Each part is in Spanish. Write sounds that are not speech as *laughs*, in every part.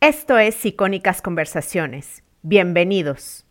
Esto es Icónicas Conversaciones. Bienvenidos.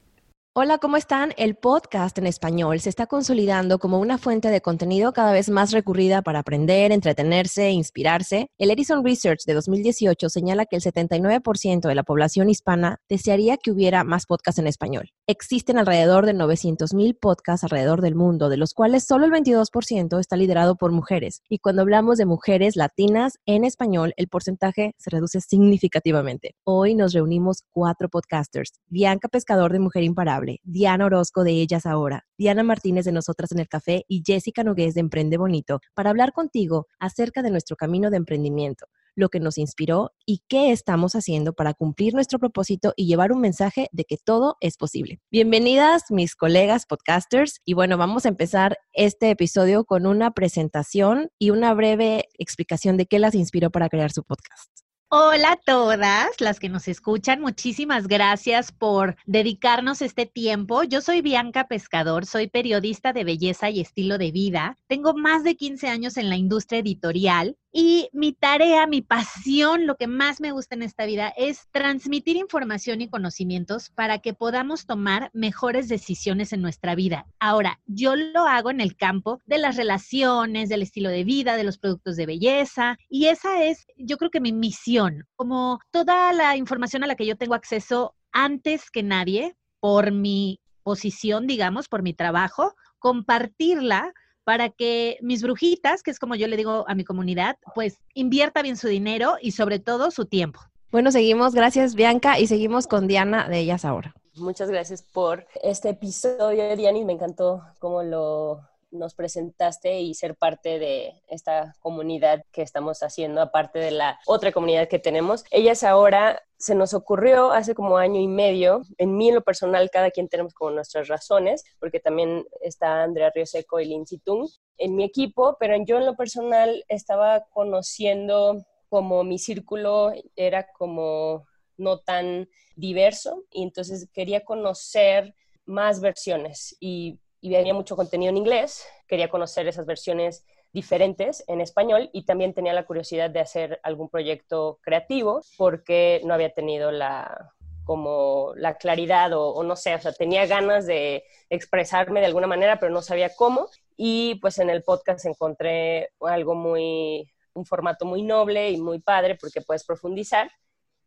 Hola, ¿cómo están? El podcast en español se está consolidando como una fuente de contenido cada vez más recurrida para aprender, entretenerse e inspirarse. El Edison Research de 2018 señala que el 79% de la población hispana desearía que hubiera más podcasts en español. Existen alrededor de 900.000 podcasts alrededor del mundo, de los cuales solo el 22% está liderado por mujeres. Y cuando hablamos de mujeres latinas en español, el porcentaje se reduce significativamente. Hoy nos reunimos cuatro podcasters. Bianca Pescador de Mujer Imparable Diana Orozco de Ellas Ahora, Diana Martínez de Nosotras en el Café y Jessica Nogués de Emprende Bonito para hablar contigo acerca de nuestro camino de emprendimiento, lo que nos inspiró y qué estamos haciendo para cumplir nuestro propósito y llevar un mensaje de que todo es posible. Bienvenidas mis colegas podcasters y bueno, vamos a empezar este episodio con una presentación y una breve explicación de qué las inspiró para crear su podcast. Hola a todas las que nos escuchan. Muchísimas gracias por dedicarnos este tiempo. Yo soy Bianca Pescador, soy periodista de belleza y estilo de vida. Tengo más de 15 años en la industria editorial y mi tarea, mi pasión, lo que más me gusta en esta vida es transmitir información y conocimientos para que podamos tomar mejores decisiones en nuestra vida. Ahora, yo lo hago en el campo de las relaciones, del estilo de vida, de los productos de belleza y esa es, yo creo que mi misión, como toda la información a la que yo tengo acceso antes que nadie por mi posición, digamos, por mi trabajo, compartirla para que mis brujitas, que es como yo le digo a mi comunidad, pues invierta bien su dinero y sobre todo su tiempo. Bueno, seguimos, gracias Bianca, y seguimos con Diana de Ellas Ahora. Muchas gracias por este episodio, Diana, y me encantó cómo lo nos presentaste y ser parte de esta comunidad que estamos haciendo, aparte de la otra comunidad que tenemos. Ellas ahora se nos ocurrió hace como año y medio, en mí en lo personal, cada quien tenemos como nuestras razones, porque también está Andrea Rioseco y Lindsay Tung en mi equipo, pero yo en lo personal estaba conociendo como mi círculo era como no tan diverso y entonces quería conocer más versiones y y había mucho contenido en inglés, quería conocer esas versiones diferentes en español y también tenía la curiosidad de hacer algún proyecto creativo porque no había tenido la como la claridad o, no sé, o sea, tenía ganas de expresarme de alguna manera, pero no sabía cómo. Y pues en el podcast encontré algo muy, un formato muy noble y muy padre porque puedes profundizar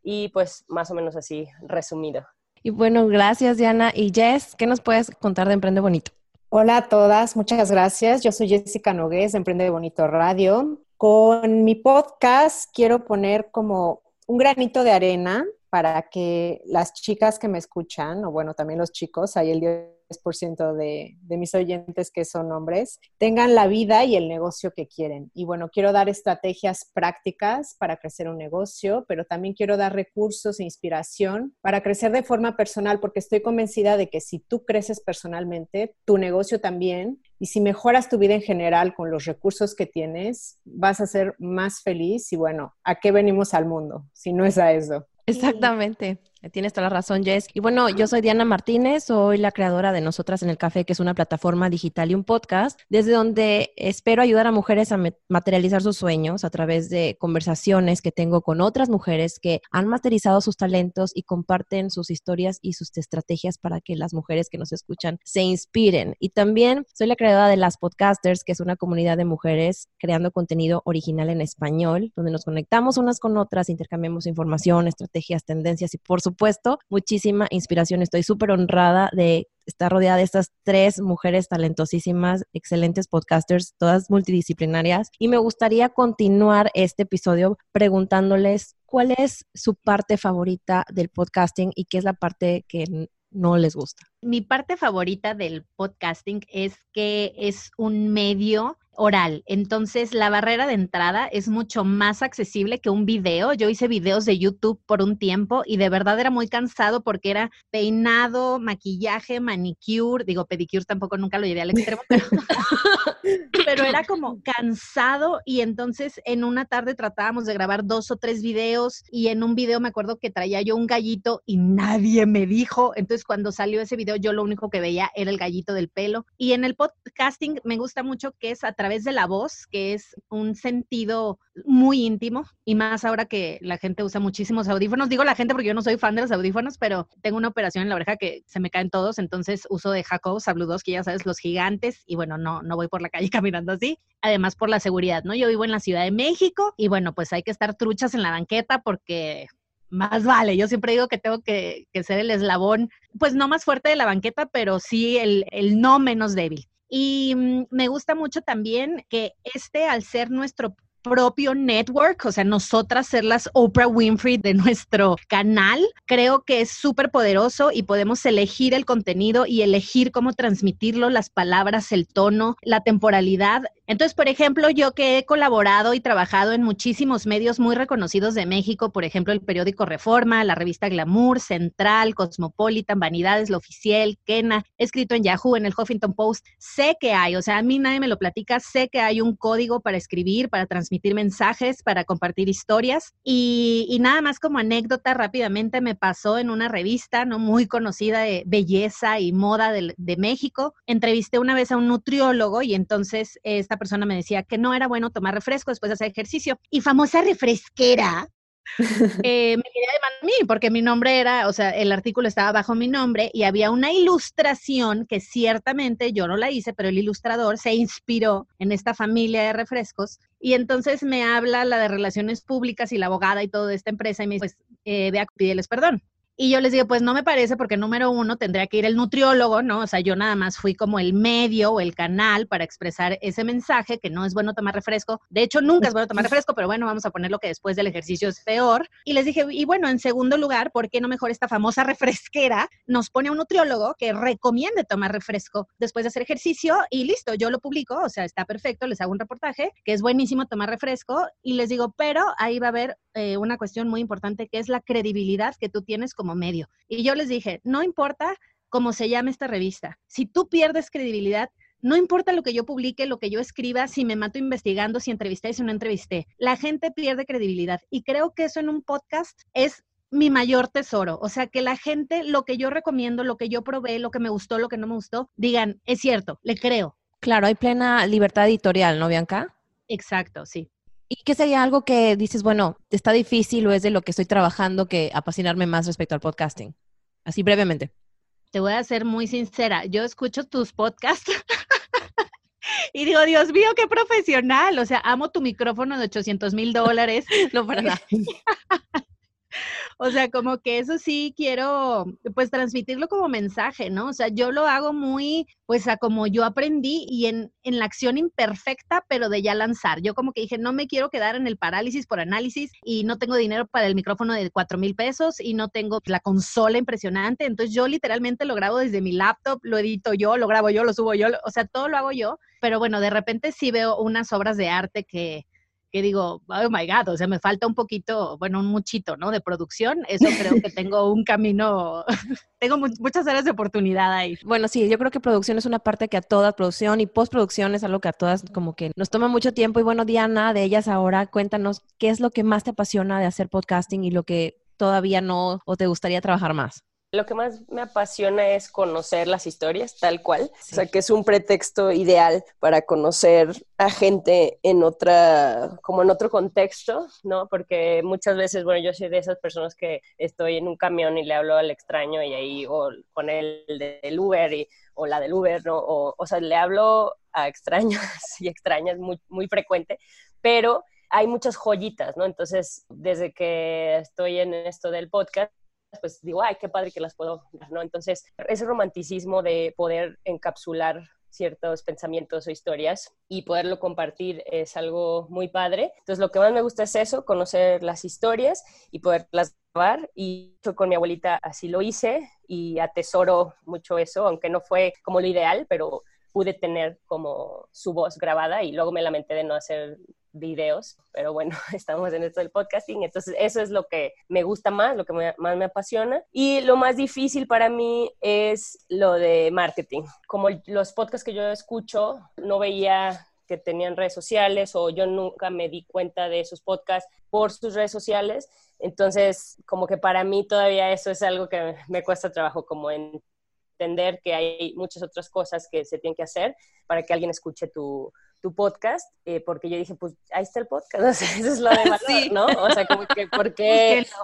y pues más o menos así resumido. Y bueno, gracias Diana. Y Jess, ¿qué nos puedes contar de Emprende Bonito? Hola a todas, muchas gracias. Yo soy Jessica Nogués de Emprende Bonito Radio. Con mi podcast quiero poner como un granito de arena para que las chicas que me escuchan, o bueno, también los chicos, hay el 10% de, de mis oyentes que son hombres, tengan la vida y el negocio que quieren. Y bueno, quiero dar estrategias prácticas para crecer un negocio, pero también quiero dar recursos e inspiración para crecer de forma personal, porque estoy convencida de que si tú creces personalmente, tu negocio también, y si mejoras tu vida en general con los recursos que tienes, vas a ser más feliz. Y bueno, ¿a qué venimos al mundo si no es a eso? Exactamente. Tienes toda la razón, Jess. Y bueno, yo soy Diana Martínez, soy la creadora de Nosotras en el Café, que es una plataforma digital y un podcast, desde donde espero ayudar a mujeres a materializar sus sueños a través de conversaciones que tengo con otras mujeres que han materializado sus talentos y comparten sus historias y sus estrategias para que las mujeres que nos escuchan se inspiren. Y también soy la creadora de Las Podcasters, que es una comunidad de mujeres creando contenido original en español, donde nos conectamos unas con otras, intercambiamos información, estrategias, tendencias y por supuesto supuesto, muchísima inspiración. Estoy súper honrada de estar rodeada de estas tres mujeres talentosísimas, excelentes podcasters, todas multidisciplinarias. Y me gustaría continuar este episodio preguntándoles cuál es su parte favorita del podcasting y qué es la parte que no les gusta. Mi parte favorita del podcasting es que es un medio oral. Entonces, la barrera de entrada es mucho más accesible que un video. Yo hice videos de YouTube por un tiempo y de verdad era muy cansado porque era peinado, maquillaje, manicure, digo, pedicure tampoco nunca lo llevé al extremo, pero, *laughs* pero era como cansado y entonces en una tarde tratábamos de grabar dos o tres videos y en un video me acuerdo que traía yo un gallito y nadie me dijo. Entonces, cuando salió ese video, yo lo único que veía era el gallito del pelo. Y en el podcasting me gusta mucho que es a través través de la voz, que es un sentido muy íntimo, y más ahora que la gente usa muchísimos audífonos. Digo la gente porque yo no soy fan de los audífonos, pero tengo una operación en la oreja que se me caen todos, entonces uso de 2, que ya sabes, los gigantes, y bueno, no, no voy por la calle *laughs* caminando así. Además, por la seguridad, ¿no? Yo vivo en la Ciudad de México y bueno, pues hay que estar truchas en la banqueta porque más vale. Yo siempre digo que tengo que, ser el eslabón, pues no más fuerte de la banqueta, pero sí el, el no menos débil. Y mm, me gusta mucho también que este, al ser nuestro propio network, o sea, nosotras ser las Oprah Winfrey de nuestro canal, creo que es súper poderoso y podemos elegir el contenido y elegir cómo transmitirlo, las palabras, el tono, la temporalidad. Entonces, por ejemplo, yo que he colaborado y trabajado en muchísimos medios muy reconocidos de México, por ejemplo, el periódico Reforma, la revista Glamour, Central, Cosmopolitan, Vanidades, Lo Oficial, Kena, escrito en Yahoo, en el Huffington Post, sé que hay, o sea, a mí nadie me lo platica, sé que hay un código para escribir, para transmitir mensajes, para compartir historias y, nada más como anécdota rápidamente me pasó en una revista, ¿no? Muy conocida de belleza y moda de, de México. Entrevisté una vez a un nutriólogo y entonces esta persona me decía que no era bueno tomar refresco después de hacer ejercicio. Y famosa refresquera, *laughs* eh, me quería demandar a mí, porque mi nombre era, o sea, el artículo estaba bajo mi nombre y había una ilustración que ciertamente yo no la hice, pero el ilustrador se inspiró en esta familia de refrescos. Y entonces me habla la de relaciones públicas y la abogada y todo de esta empresa y me dice, pues, eh, vea, pídeles perdón. Y yo les digo, pues no me parece porque número uno tendría que ir el nutriólogo, ¿no? O sea, yo nada más fui como el medio o el canal para expresar ese mensaje, que no es bueno tomar refresco. De hecho, nunca es bueno tomar refresco, pero bueno, vamos a poner lo que después del ejercicio es peor. Y les dije, y bueno, en segundo lugar, ¿por qué no mejor esta famosa *laughs* refresquera nos pone a un nutriólogo que recomiende tomar refresco después de hacer ejercicio? Y listo, yo lo publico, o sea, está perfecto, les hago un reportaje, que es buenísimo tomar refresco. Y les digo, pero ahí va a haber eh, una cuestión muy importante que es la credibilidad que tú tienes como medio. Y yo les dije, no importa cómo se llame esta revista, si tú pierdes credibilidad, no importa lo que yo publique, lo que yo escriba, si me mato investigando, si entrevisté, y si no entrevisté, la gente pierde credibilidad. Y creo que eso en un podcast es mi mayor tesoro. O sea, que la gente, lo que yo recomiendo, lo que yo probé, lo que me gustó, lo que no me gustó, digan, es cierto, le creo. Claro, hay plena libertad editorial, ¿no, Bianca? Exacto, sí. ¿Y qué sería algo que dices, bueno, está difícil o es de lo que estoy trabajando que apasionarme más respecto al podcasting? Así brevemente. Te voy a ser muy sincera. Yo escucho tus podcasts *laughs* y digo, Dios mío, qué profesional. O sea, amo tu micrófono de 800 mil dólares. *laughs* no para nada. *laughs* O sea, como que eso sí quiero, pues, transmitirlo como mensaje, ¿no? O sea, yo lo hago muy, pues, a como yo aprendí y en, en la acción imperfecta, pero de ya lanzar. Yo como que dije, no me quiero quedar en el parálisis por análisis y no tengo dinero para el micrófono de cuatro mil pesos y no tengo la consola impresionante. Entonces, yo literalmente lo grabo desde mi laptop, lo edito yo, lo grabo yo, lo subo yo, o sea, todo lo hago yo. Pero bueno, de repente sí veo unas obras de arte que, que digo, oh my God, o sea, me falta un poquito, bueno, un muchito, ¿no? De producción. Eso creo que tengo un camino, *laughs* tengo muchas áreas de oportunidad ahí. Bueno, sí, yo creo que producción es una parte que a todas, producción y postproducción es algo que a todas como que nos toma mucho tiempo. Y bueno, Diana, de ellas ahora, cuéntanos qué es lo que más te apasiona de hacer podcasting y lo que todavía no o te gustaría trabajar más. Lo que más me apasiona es conocer las historias tal cual, o sea, que es un pretexto ideal para conocer a gente en otra, como en otro contexto, ¿no? Porque muchas veces, bueno, yo soy de esas personas que estoy en un camión y le hablo al extraño y ahí, o con el del Uber y, o la del Uber, ¿no? O, o sea, le hablo a extraños *laughs* y extrañas muy, muy frecuente, pero hay muchas joyitas, ¿no? Entonces, desde que estoy en esto del podcast, pues digo, ay, qué padre que las puedo. Entonces, ese romanticismo de poder encapsular ciertos pensamientos o historias y poderlo compartir es algo muy padre. Entonces, lo que más me gusta es eso, conocer las historias y poderlas grabar. Y yo con mi abuelita así lo hice y atesoro mucho eso, aunque no fue como lo ideal, pero pude tener como su voz grabada y luego me lamenté de no hacer videos, pero bueno, *laughs* estamos en esto del podcasting, entonces eso es lo que me gusta más, lo que más me apasiona. Y lo más difícil para mí es lo de marketing. Como los podcasts que yo escucho, no veía que tenían redes sociales o yo nunca me di cuenta de esos podcasts por sus redes sociales. Entonces, como que para mí todavía eso es algo que me cuesta trabajo, como entender que hay muchas otras cosas que se tienen que hacer para que alguien escuche tu, tu podcast, eh, porque yo dije, pues ahí está el podcast, *laughs* o sea, eso es lo de valor, ¿no? O sea, como que, porque... *laughs*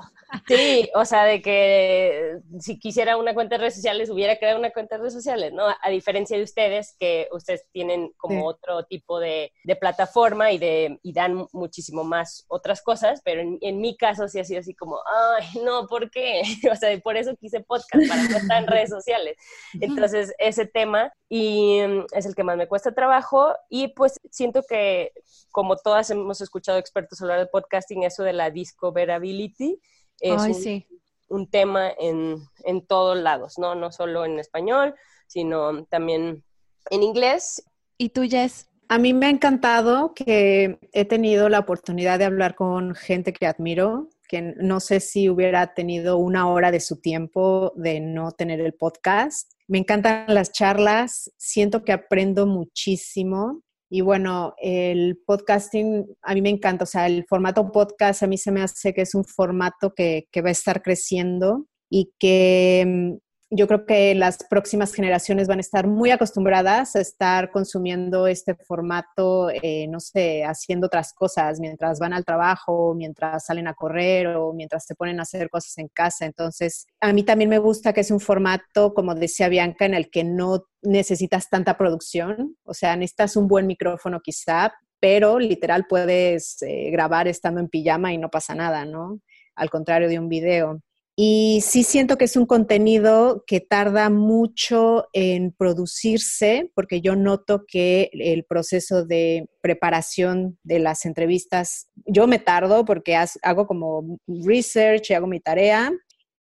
Sí, o sea, de que si quisiera una cuenta de redes sociales, hubiera creado una cuenta de redes sociales, ¿no? A diferencia de ustedes, que ustedes tienen como otro tipo de, de, plataforma y, de, y dan muchísimo más otras cosas, pero en, en, mi caso sí ha sido así como, ay, no, ¿por qué? *laughs* O sea, por eso quise podcast, para no estar en redes sociales. Entonces, ese tema y mm, es el que más me cuesta trabajo y pues siento que como todas hemos escuchado expertos hablar de podcasting, eso de la discoverability es un, tema en, en, todos lados, ¿no? No solo en español, sino también en inglés. ¿Y tú, Jess? A mí me ha encantado que he tenido la oportunidad de hablar con gente que admiro, que no sé si hubiera tenido una hora de su tiempo de no tener el podcast. Me encantan las charlas, siento que aprendo muchísimo y bueno, el podcasting a mí me encanta, o sea, el formato podcast a mí se me hace que es un formato que, que va a estar creciendo y que yo creo que las próximas generaciones van a estar muy acostumbradas a estar consumiendo este formato, eh, no sé, haciendo otras cosas mientras van al trabajo, mientras salen a correr o mientras se ponen a hacer cosas en casa. Entonces, a mí también me gusta que es un formato, como decía Bianca, en el que no necesitas tanta producción, o sea, necesitas un buen micrófono quizá, pero literal puedes eh, grabar estando en pijama y no pasa nada, ¿no? Al contrario de un video. Y sí siento que es un contenido que tarda mucho en producirse, porque yo noto que el proceso de preparación de las entrevistas, yo me tardo porque hago como research y hago mi tarea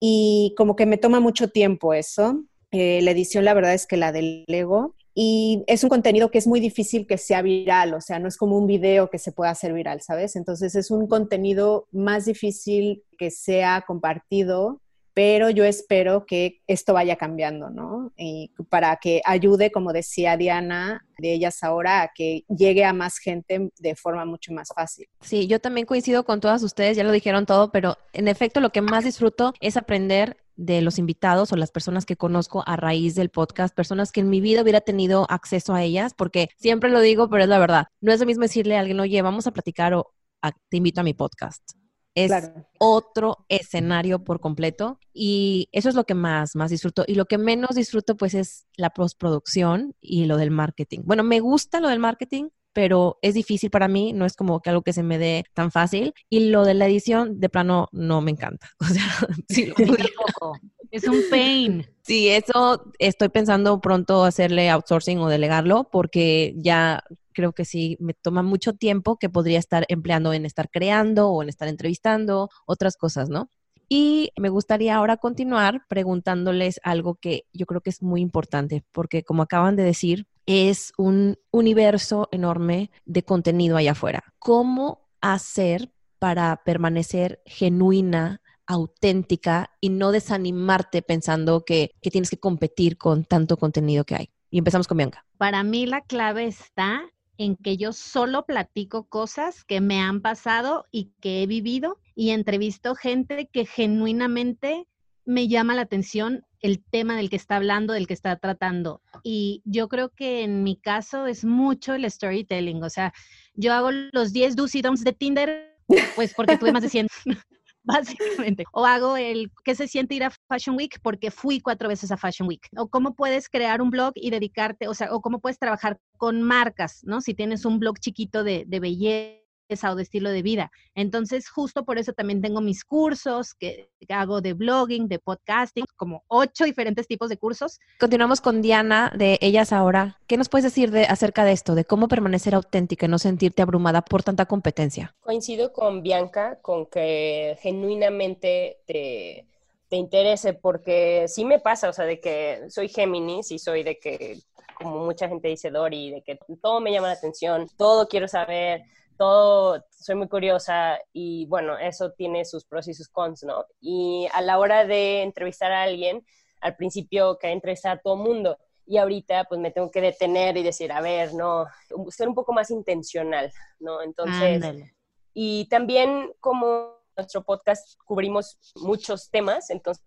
y como que me toma mucho tiempo eso. Eh, la edición la verdad es que la delego y es un contenido que es muy difícil que sea viral, o sea, no es como un video que se pueda hacer viral, ¿sabes? Entonces es un contenido más difícil que sea compartido, pero yo espero que esto vaya cambiando, ¿no? Y para que ayude, como decía Diana, de ellas ahora, a que llegue a más gente de forma mucho más fácil. Sí, yo también coincido con todas ustedes, ya lo dijeron todo, pero en efecto lo que más disfruto es aprender de los invitados o las personas que conozco a raíz del podcast, personas que en mi vida hubiera tenido acceso a ellas, porque siempre lo digo, pero es la verdad. No es lo mismo decirle a alguien, oye, vamos a platicar o te invito a mi podcast. Es otro escenario por completo y eso es lo que más, más disfruto. Y lo que menos disfruto pues es la postproducción y lo del marketing. Bueno, me gusta lo del marketing, pero es difícil para mí, no es como que algo que se me dé tan fácil. Y lo de la edición, de plano, no me encanta. *laughs* O sea, sí, *laughs* es un pain. Sí, eso estoy pensando pronto hacerle outsourcing o delegarlo porque ya creo que sí me toma mucho tiempo que podría estar empleando en estar creando o en estar entrevistando, otras cosas, ¿no? Y me gustaría ahora continuar preguntándoles algo que yo creo que es muy importante, porque como acaban de decir, es un universo enorme de contenido allá afuera. ¿Cómo hacer para permanecer genuina, auténtica y no desanimarte pensando que, tienes que competir con tanto contenido que hay? Y empezamos con Bianca. Para mí la clave está en que yo solo platico cosas que me han pasado y que he vivido y entrevisto gente que genuinamente me llama la atención el tema del que está hablando, del que está tratando. Y yo creo que en mi caso es mucho el storytelling. O sea, yo hago los 10 do's y don'ts de Tinder, pues porque tuve más de 100, *laughs* básicamente. O hago el qué se siente ir a Fashion Week porque fui cuatro veces a Fashion Week. O cómo puedes crear un blog y dedicarte, o sea, o cómo puedes trabajar con marcas, ¿no? Si tienes un blog chiquito de, de belleza o de estilo de vida. Entonces, justo por eso también tengo mis cursos que hago de blogging, de podcasting, como ocho diferentes tipos de cursos. Continuamos con Diana de Ellas Ahora. ¿Qué nos puedes decir de, acerca de esto, de cómo permanecer auténtica y no sentirte abrumada por tanta competencia? Coincido con Bianca con que genuinamente te, te interese, porque sí me pasa, o sea, de que soy Géminis y soy de que, como mucha gente dice Dori, de que todo me llama la atención, todo quiero saber todo, soy muy curiosa y bueno, eso tiene sus pros y sus cons, ¿no? Y a la hora de entrevistar a alguien, al principio que entrevistar a todo mundo y ahorita pues me tengo que detener y decir, a ver, no, ser un poco más intencional, ¿no? Entonces, y también como nuestro podcast cubrimos muchos temas, entonces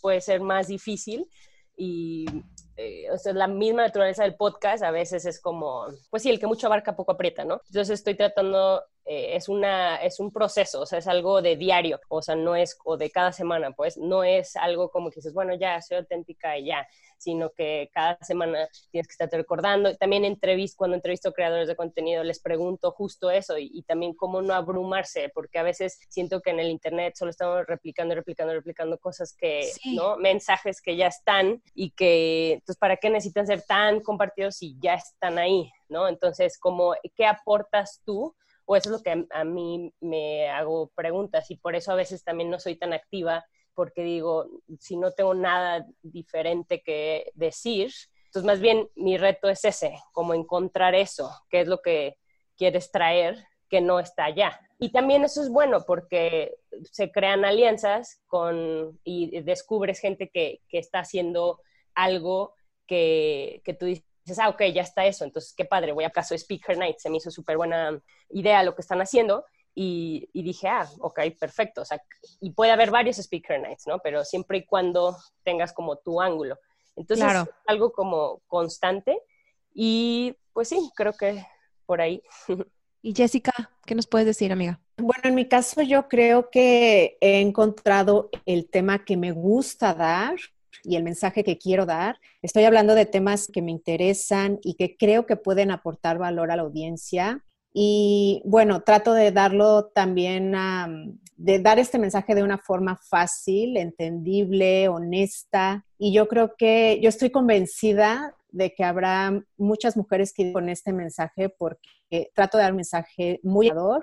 puede ser más difícil y eh, o sea, la misma naturaleza del podcast a veces es como, pues sí, el que mucho abarca poco aprieta, ¿no? Entonces estoy tratando eh, es, una, es un proceso, o sea, es algo de diario, o sea, no es, o de cada semana, pues, no es algo como que dices, bueno, ya, soy auténtica y ya, sino que cada semana tienes que estarte recordando. También entrevisto, cuando entrevisto creadores de contenido, les pregunto justo eso y, también cómo no abrumarse, porque a veces siento que en el Internet solo estamos replicando, replicando, replicando cosas que, ¿no? Mensajes que ya están y que, entonces, ¿para qué necesitan ser tan compartidos si ya están ahí, ¿no? Entonces, como, ¿qué aportas tú? O eso es lo que a, mí me hago preguntas y por eso a veces también no soy tan activa porque digo, si no tengo nada diferente que decir, entonces más bien mi reto es ese, como encontrar eso, qué es lo que quieres traer que no está allá. Y también eso es bueno porque se crean alianzas con, y descubres gente que, que está haciendo algo que, que tú dices, ah, ok, ya está eso, entonces qué padre, voy a caso Speaker Night, se me hizo súper buena idea lo que están haciendo y, dije, ah, ok, perfecto, o sea, y puede haber varios Speaker Nights, ¿no? Pero siempre y cuando tengas como tu ángulo. Entonces, algo como constante y pues sí, creo que por ahí. *laughs* Y Jessica, ¿qué nos puedes decir, amiga? Bueno, en mi caso yo creo que he encontrado el tema que me gusta dar y el mensaje que quiero dar. Estoy hablando de temas que me interesan y que creo que pueden aportar valor a la audiencia. Y bueno, trato de darlo también, de dar este mensaje de una forma fácil, entendible, honesta. Y yo creo que yo estoy convencida de que habrá muchas mujeres que con este mensaje porque trato de dar un mensaje muy ador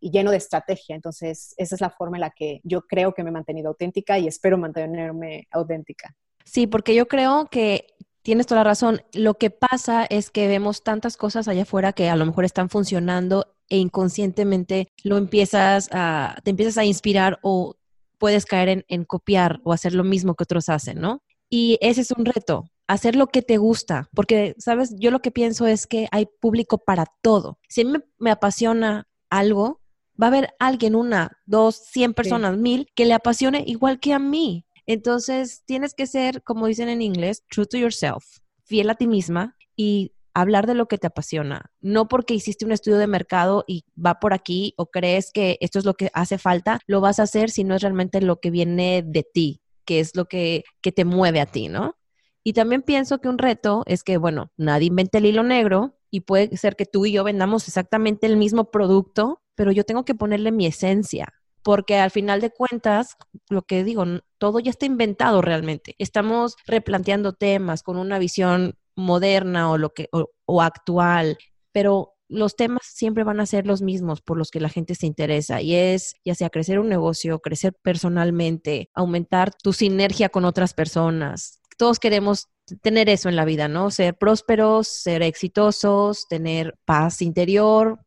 y lleno de estrategia. Entonces, esa es la forma en la que yo creo que me he mantenido auténtica y espero mantenerme auténtica. Sí, porque yo creo que tienes toda la razón. Lo que pasa es que vemos tantas cosas allá afuera que a lo mejor están funcionando e inconscientemente lo empiezas a, te empiezas a inspirar o puedes caer en, en copiar o hacer lo mismo que otros hacen, ¿no? Y ese es un reto, hacer lo que te gusta, porque, ¿sabes? Yo lo que pienso es que hay público para todo. Si a mí me, me apasiona algo, va a haber alguien, una, dos, cien personas, mil, que le apasione igual que a mí. Entonces, tienes que ser, como dicen en inglés, true to yourself, fiel a ti misma y hablar de lo que te apasiona. No porque hiciste un estudio de mercado y va por aquí o crees que esto es lo que hace falta, lo vas a hacer si no es realmente lo que viene de ti, que es lo que, que te mueve a ti, ¿no? Y también pienso que un reto es que, bueno, nadie inventa el hilo negro y puede ser que tú y yo vendamos exactamente el mismo producto, pero yo tengo que ponerle mi esencia, porque al final de cuentas, lo que digo, todo ya está inventado realmente. Estamos replanteando temas con una visión moderna o lo que o, actual, pero los temas siempre van a ser los mismos por los que la gente se interesa y es ya sea crecer un negocio, crecer personalmente, aumentar tu sinergia con otras personas. Todos queremos tener eso en la vida, ¿no? Ser prósperos, ser exitosos, tener paz interior,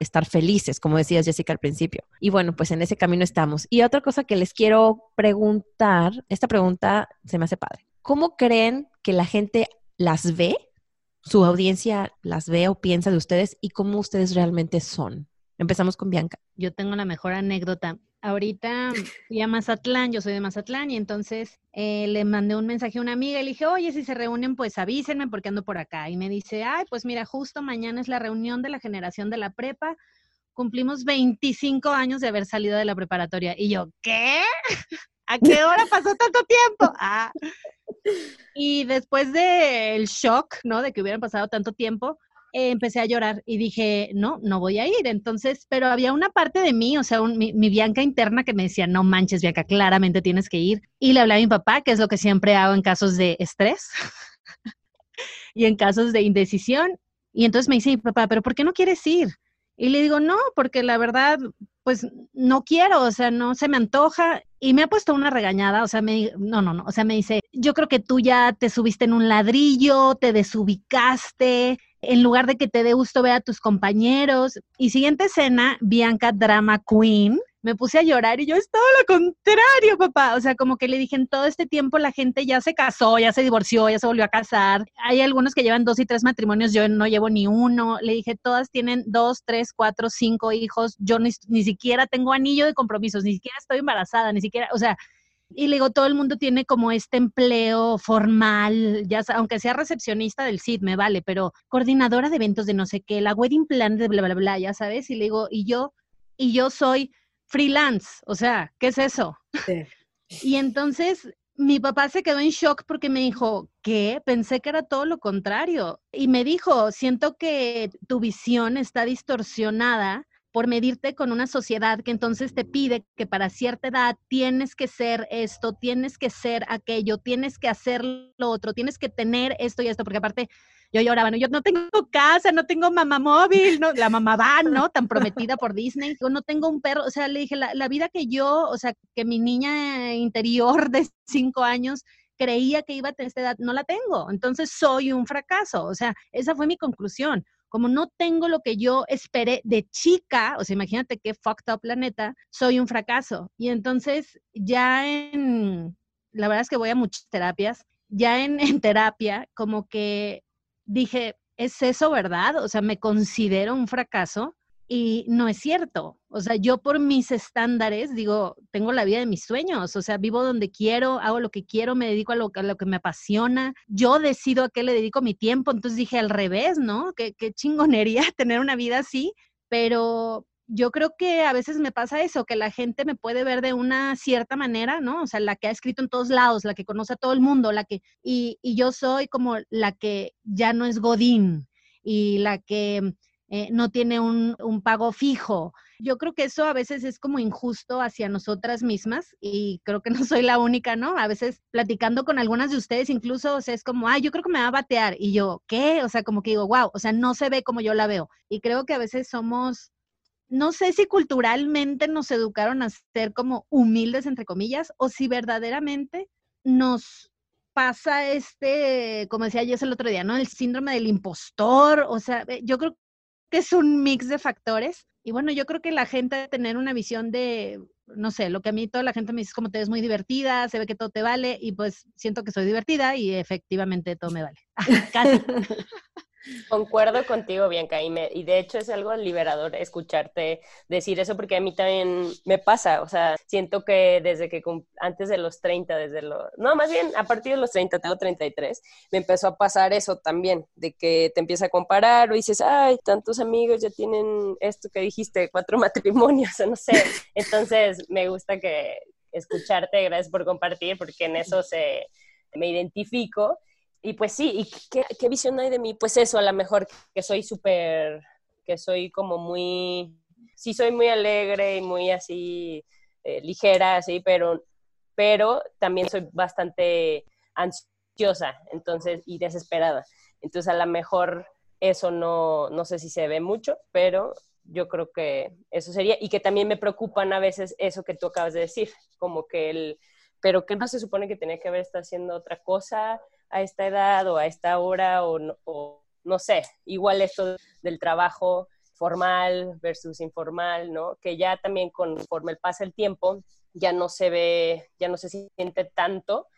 estar felices, como decías Jessica al principio. Y bueno, pues en ese camino estamos. Y otra cosa que les quiero preguntar, esta pregunta se me hace padre. ¿Cómo creen que la gente las ve? ¿Su audiencia las ve o piensa de ustedes y cómo ustedes realmente son? Empezamos con Bianca. Yo tengo la mejor anécdota ahorita fui a Mazatlán, yo soy de Mazatlán, y entonces eh, le mandé un mensaje a una amiga y le dije, oye, si se reúnen, pues avísenme porque ando por acá. Y me dice, ay, pues mira, justo mañana es la reunión de la generación de la prepa. Cumplimos 25 años de haber salido de la preparatoria. Y yo, ¿qué? *laughs* ¿A qué hora pasó tanto tiempo? *laughs* Ah. Y después del shock, ¿no? De que hubieran pasado tanto tiempo, empecé a llorar y dije, no, no voy a ir. Entonces, pero había una parte de mí, o sea, mi, Bianca interna que me decía, no manches, Bianca, claramente tienes que ir. Y le hablé a mi papá, que es lo que siempre hago en casos de estrés *laughs* y en casos de indecisión. Y entonces me dice, papá, pero ¿por qué no quieres ir? Y le digo, no, porque la verdad, pues no quiero, o sea, no se me antoja. Y me ha puesto una regañada, o sea, me, no, no, no, o sea, me dice, yo creo que tú ya te subiste en un ladrillo, te desubicaste, en lugar de que te dé gusto ver a tus compañeros. Y siguiente escena, Bianca Drama Queen. Me puse a llorar y yo estaba lo contrario, papá. O sea, como que le dije, en todo este tiempo la gente ya se casó, ya se divorció, ya se volvió a casar. Hay algunos que llevan dos y tres matrimonios, yo no llevo ni uno. Le dije, todas tienen dos, tres, cuatro, cinco hijos. Yo ni, ni siquiera tengo anillo de compromisos, ni siquiera estoy embarazada, ni siquiera, o sea, Y le digo, todo el mundo tiene como este empleo formal, ya aunque sea recepcionista del CID, me vale, pero coordinadora de eventos de no sé qué, la wedding plan de bla, bla, bla, ya sabes. Y le digo, y yo, y yo soy freelance, o sea, ¿qué es eso? y entonces mi papá se quedó en shock porque me dijo, ¿qué? Pensé que era todo lo contrario. Y me dijo, siento que tu visión está distorsionada por medirte con una sociedad que entonces te pide que para cierta edad tienes que ser esto, tienes que ser aquello, tienes que hacer lo otro, tienes que tener esto y esto, porque aparte yo lloraba, ¿no? Yo no tengo casa, no tengo mamá móvil, ¿no? La mamá va, *laughs* ¿no? Tan prometida por Disney. Yo no tengo un perro, o sea, le dije, la, la vida que yo, o sea, que mi niña interior de cinco años creía que iba a tener esta edad, no la tengo. Entonces soy un fracaso. O sea, esa fue mi conclusión. Como no tengo lo que yo esperé de chica, o sea, imagínate qué fucked up planeta, soy un fracaso. Y entonces ya en, la verdad es que voy a muchas terapias, ya en, *laughs* terapia, como que dije, ¿es eso verdad? O sea, me considero un fracaso y no es cierto. O sea, yo por mis estándares digo, tengo la vida de mis sueños, o sea, vivo donde quiero, hago lo que quiero, me dedico a lo, a lo que me apasiona, yo decido a qué le dedico mi tiempo, entonces dije al revés, ¿no? Qué, qué chingonería *laughs* tener una vida así, pero yo creo que a veces me pasa eso, que la gente me puede ver de una cierta manera, ¿no? O sea, la que ha escrito en todos lados, la que conoce a todo el mundo, la que, y, y yo soy como la que ya no es Godín y la que eh, no tiene un, pago fijo. Yo creo que eso a veces es como injusto hacia nosotras mismas y creo que *laughs* no soy la única, ¿no? A veces platicando con algunas de ustedes incluso, o sea, es como, ay, yo creo que me va a batear y yo, ¿qué? O sea, como que digo, wow, o sea, no se ve como yo la veo. Y creo que a veces somos no sé si culturalmente nos educaron a ser como humildes, entre comillas, o si verdaderamente nos pasa este, como decía Jess el otro día, ¿no? El síndrome del impostor, o sea, eh, yo creo que es un mix de factores. Y bueno, yo creo que la gente tener una visión de, no sé, lo que a mí toda la gente me dice es como te ves muy divertida, se ve que todo te vale, y pues siento que soy divertida y efectivamente todo me vale. *laughs* Concuerdo contigo, Bianca, y, me, y de hecho es algo liberador escucharte decir eso porque a mí también me pasa, o sea, siento que desde que antes de los 30, desde los, no, más bien a partir de los 30, tengo 33, me empezó a pasar eso también, de que te empieza a comparar o dices, ay, tantos amigos ya tienen esto que dijiste, cuatro *laughs* matrimonios, o no sé, entonces me gusta que escucharte, gracias por compartir, porque en eso se, me identifico y pues sí, ¿y qué, qué, visión hay de mí? Pues eso, a lo mejor que soy súper, que soy como muy, sí soy muy alegre y muy así eh, ligera, así, pero, pero también soy bastante ansiosa, entonces, y desesperada. Entonces, a lo mejor eso no, no sé si se ve mucho, pero yo creo que eso sería, y que también me preocupan a veces eso que tú acabas de decir, como que el, pero que no se supone que tenía que haber estado haciendo otra cosa, a esta edad o a esta hora o, no sé, igual esto del trabajo formal versus informal, ¿no? Que ya también conforme pasa el tiempo ya no se ve, ya no se siente tanto.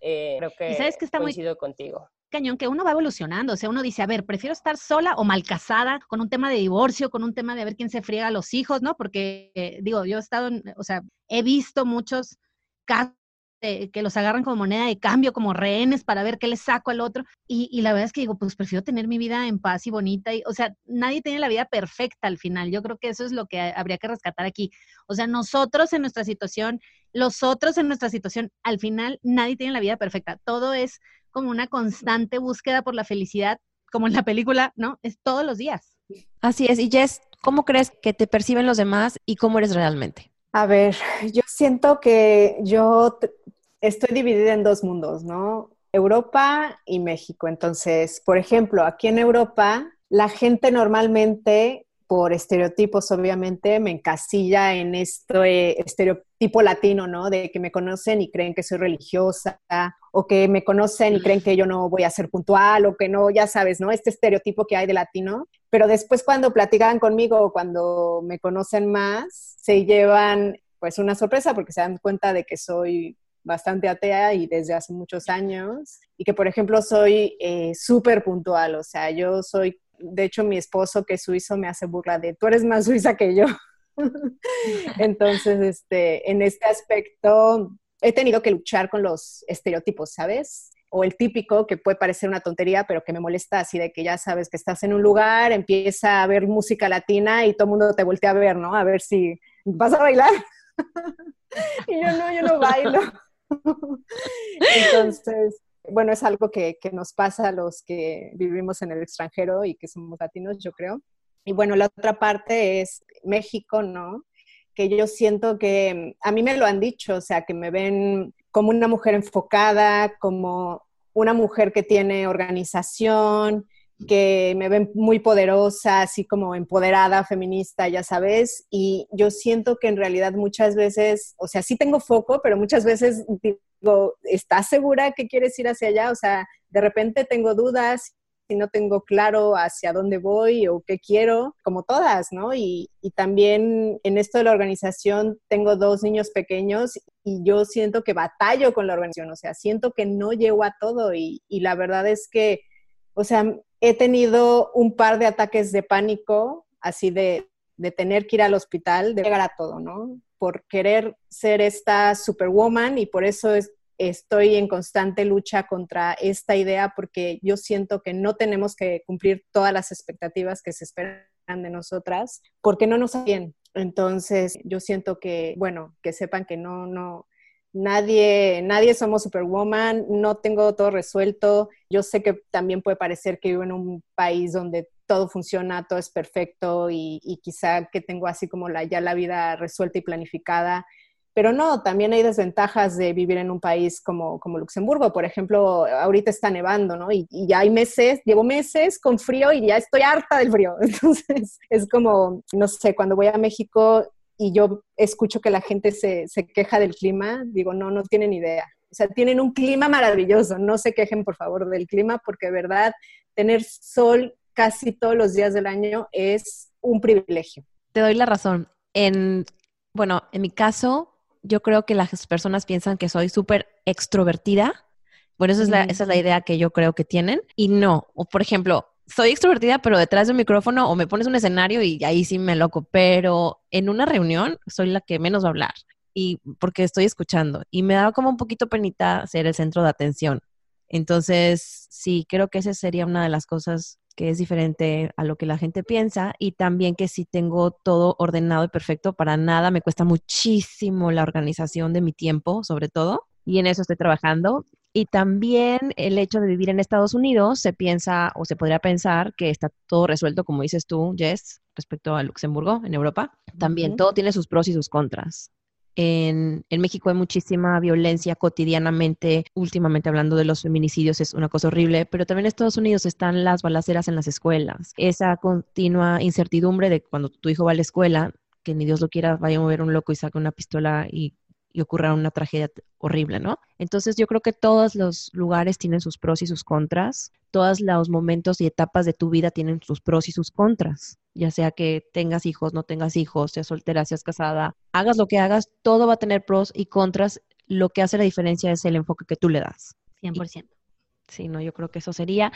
Eh, creo que, sabes que está coincido contigo cañón que uno va evolucionando, o sea, uno dice, a ver, prefiero estar sola o mal casada con un tema de divorcio, con un tema de a ver quién se friega a los hijos, ¿no? Porque, eh, digo, yo he estado, o sea, he visto muchos casos que los agarran como moneda de cambio, como rehenes para ver qué les saco al otro. Y, la verdad es que digo, pues prefiero tener mi vida en paz y bonita. Y, o sea, nadie tiene la vida perfecta al final. Yo creo que eso es lo que habría que rescatar aquí. O sea, nosotros en nuestra situación, los otros en nuestra situación, al final nadie tiene la vida perfecta. Todo es como una constante búsqueda por la felicidad, como en la película, ¿no? Es todos los días. Así es. Y Jess, ¿cómo crees que te perciben los demás y cómo eres realmente? A ver, *laughs* yo siento que yo estoy dividida en dos mundos, ¿no? Europa y México. Entonces, por ejemplo, aquí en Europa, la gente normalmente, por estereotipos, obviamente, me encasilla en este estereotipo latino, ¿no? De que me conocen y creen que soy religiosa, o que me conocen y creen que yo no voy a ser puntual, o que no, ya sabes, ¿no? Este estereotipo que hay de latino. Pero después cuando platican conmigo, cuando me conocen más, se llevan pues una sorpresa porque se dan cuenta de que soy bastante atea y desde hace muchos años y que, por ejemplo, soy eh, súper puntual, o sea, yo soy, de hecho, mi esposo que es suizo me hace burla de, tú eres más suiza que yo. *laughs* Entonces, este, en este aspecto, he tenido que luchar con los estereotipos, ¿sabes? O el típico que puede parecer una tontería, pero que me molesta así de que ya sabes que estás en un lugar, empieza a ver música latina y todo el mundo te voltea a ver, ¿no? A ver si vas a bailar. *laughs* y yo no, yo no bailo. *laughs* Entonces, bueno, es algo que, que, nos pasa a los que vivimos en el extranjero y que somos latinos, yo creo. Y bueno, la otra parte es México, ¿no? Que yo siento que a mí me lo han dicho, o sea, que me ven como una mujer enfocada, como una mujer que tiene organización, que me ven muy poderosa, así como empoderada, feminista, ya sabes, y yo siento que en realidad muchas veces, o sea, sí tengo foco, pero muchas veces digo, ¿estás segura que quieres ir hacia allá? O sea, de repente tengo dudas si no tengo claro hacia dónde voy o qué quiero, como todas, ¿no? Y, y, también en esto de la organización tengo dos niños pequeños y yo siento que batallo con la organización, o sea, siento que no llego a todo y, y la verdad es que, o sea, he tenido un par de ataques de pánico, así de, tener que ir al hospital, de llegar a todo, ¿no? Por querer ser esta superwoman y por eso es, estoy en constante lucha contra esta idea porque yo siento que no tenemos que cumplir todas las expectativas que se esperan de nosotras porque no nos bien. Entonces, yo siento que, bueno, que sepan que no, no, nadie, nadie somos superwoman, no tengo todo resuelto. Yo sé que también puede parecer que vivo en un país donde todo funciona, todo es perfecto y, quizá que tengo así como la, ya la vida resuelta y planificada. Pero no, también hay desventajas de vivir en un país como, como Luxemburgo. Por ejemplo, ahorita está nevando, ¿no? Y, y, ya hay meses, llevo meses con frío y ya estoy harta del frío. *laughs* Entonces, es como, no sé, cuando voy a México y yo escucho que la gente se, se queja del clima, digo, no, no tienen idea. O sea, tienen un clima maravilloso. No se quejen, por favor, del clima, porque de verdad, tener sol casi todos los días del año es un privilegio. Te doy la razón. En, bueno, en mi caso, yo creo que las personas piensan que soy súper extrovertida. Bueno, esa es, la, esa es la idea que yo creo que tienen. Y no. O, por ejemplo, soy extrovertida, pero detrás de un micrófono o me pones un escenario y ahí sí me loco, pero en una reunión soy la que menos va a hablar y porque estoy escuchando y me da como un poquito penita ser el centro de atención. Entonces, sí, creo que esa sería una de las cosas que es diferente a lo que la gente piensa y también que si tengo todo ordenado y perfecto, para nada me cuesta muchísimo la organización de mi tiempo, sobre todo, y en eso estoy trabajando y también el hecho de vivir en Estados Unidos, se piensa o se podría pensar que está todo resuelto, como dices tú, Jess, respecto a Luxemburgo, en Europa. También todo tiene sus pros y sus contras. En, en, México hay muchísima violencia cotidianamente, últimamente hablando de los feminicidios es una cosa horrible, pero también en Estados Unidos están las balaceras en las escuelas, esa continua incertidumbre de cuando tu hijo va a la escuela, que ni Dios lo quiera, vaya a mover un loco y saque una pistola y y ocurra una tragedia horrible, ¿no? Entonces yo creo que todos los lugares tienen sus pros y sus contras, todos los momentos y etapas de tu vida tienen sus pros y sus contras, ya sea que tengas hijos, no tengas hijos, seas soltera, seas casada, hagas lo que hagas, todo va a tener pros y contras, lo que hace la diferencia es el enfoque que tú le das. 100%. sí, no, yo creo que eso sería.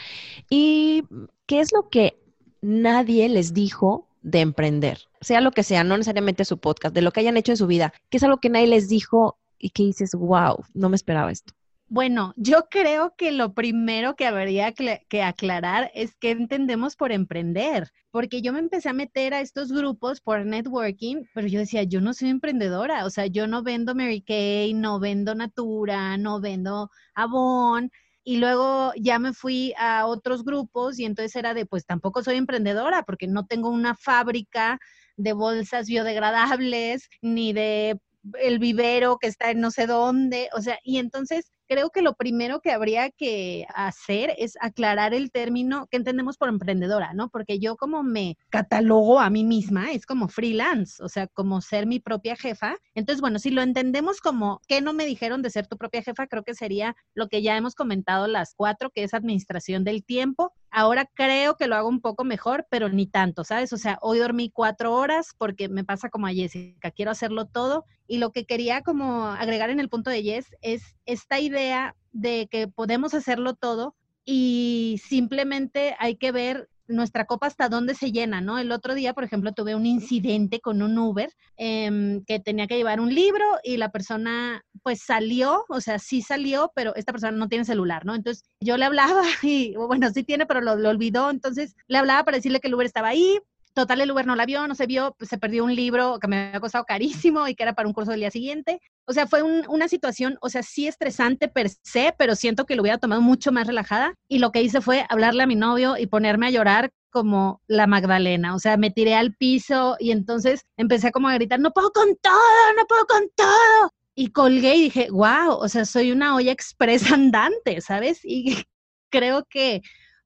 ¿Y qué es lo que nadie les dijo de emprender, sea lo que sea, no necesariamente su podcast, de lo que hayan hecho en su vida, que es algo que nadie les dijo y que dices, wow, no me esperaba esto. Bueno, yo creo que lo primero que habría que aclarar es qué entendemos por emprender, porque yo me empecé a meter a estos grupos por networking, pero yo decía, yo no soy emprendedora, o sea, yo no vendo Mary Kay, no vendo Natura, no vendo Avon, y luego ya me fui a otros grupos y entonces era de, pues tampoco soy emprendedora porque no tengo una fábrica de bolsas biodegradables ni de el vivero que está en no sé dónde, o sea, y entonces creo que lo primero que habría que hacer es aclarar el término que entendemos por emprendedora, ¿no? Porque yo como me catalogo a mí misma, es como freelance, o sea, como ser mi propia jefa. Entonces, bueno, si lo entendemos como que no me dijeron de ser tu propia jefa, creo que sería lo que ya hemos comentado las cuatro, que es administración del tiempo. Ahora creo que lo hago un poco mejor, pero ni tanto, ¿sabes? O sea, hoy dormí cuatro horas porque me pasa como a Jessica, quiero hacerlo todo. Y lo que quería como agregar en el punto de Jess es esta idea de que podemos hacerlo todo y simplemente hay que ver nuestra copa hasta dónde se llena, ¿no? El otro día, por ejemplo, tuve un incidente con un Uber em, que tenía que llevar un libro y la persona pues salió, o sea, sí salió, pero esta persona no tiene celular, ¿no? Entonces yo le hablaba *laughs* y, bueno, sí tiene, pero lo, lo olvidó, entonces le hablaba para decirle que el Uber estaba ahí, Total, el Uber no la vio, no se vio, pues, se perdió un libro que me había costado carísimo y que era para un curso del día siguiente. O sea, fue una situación, o sea, sí estresante per se, pero siento que lo hubiera tomado mucho más relajada. Y lo que hice fue hablarle a mi novio y ponerme a llorar como la Magdalena. O sea, me tiré al piso y entonces empecé como a gritar, no puedo con todo, no puedo con todo. Y colgué y dije, wow, o sea, soy una olla expresa *laughs* andante, ¿sabes? Y *laughs* creo que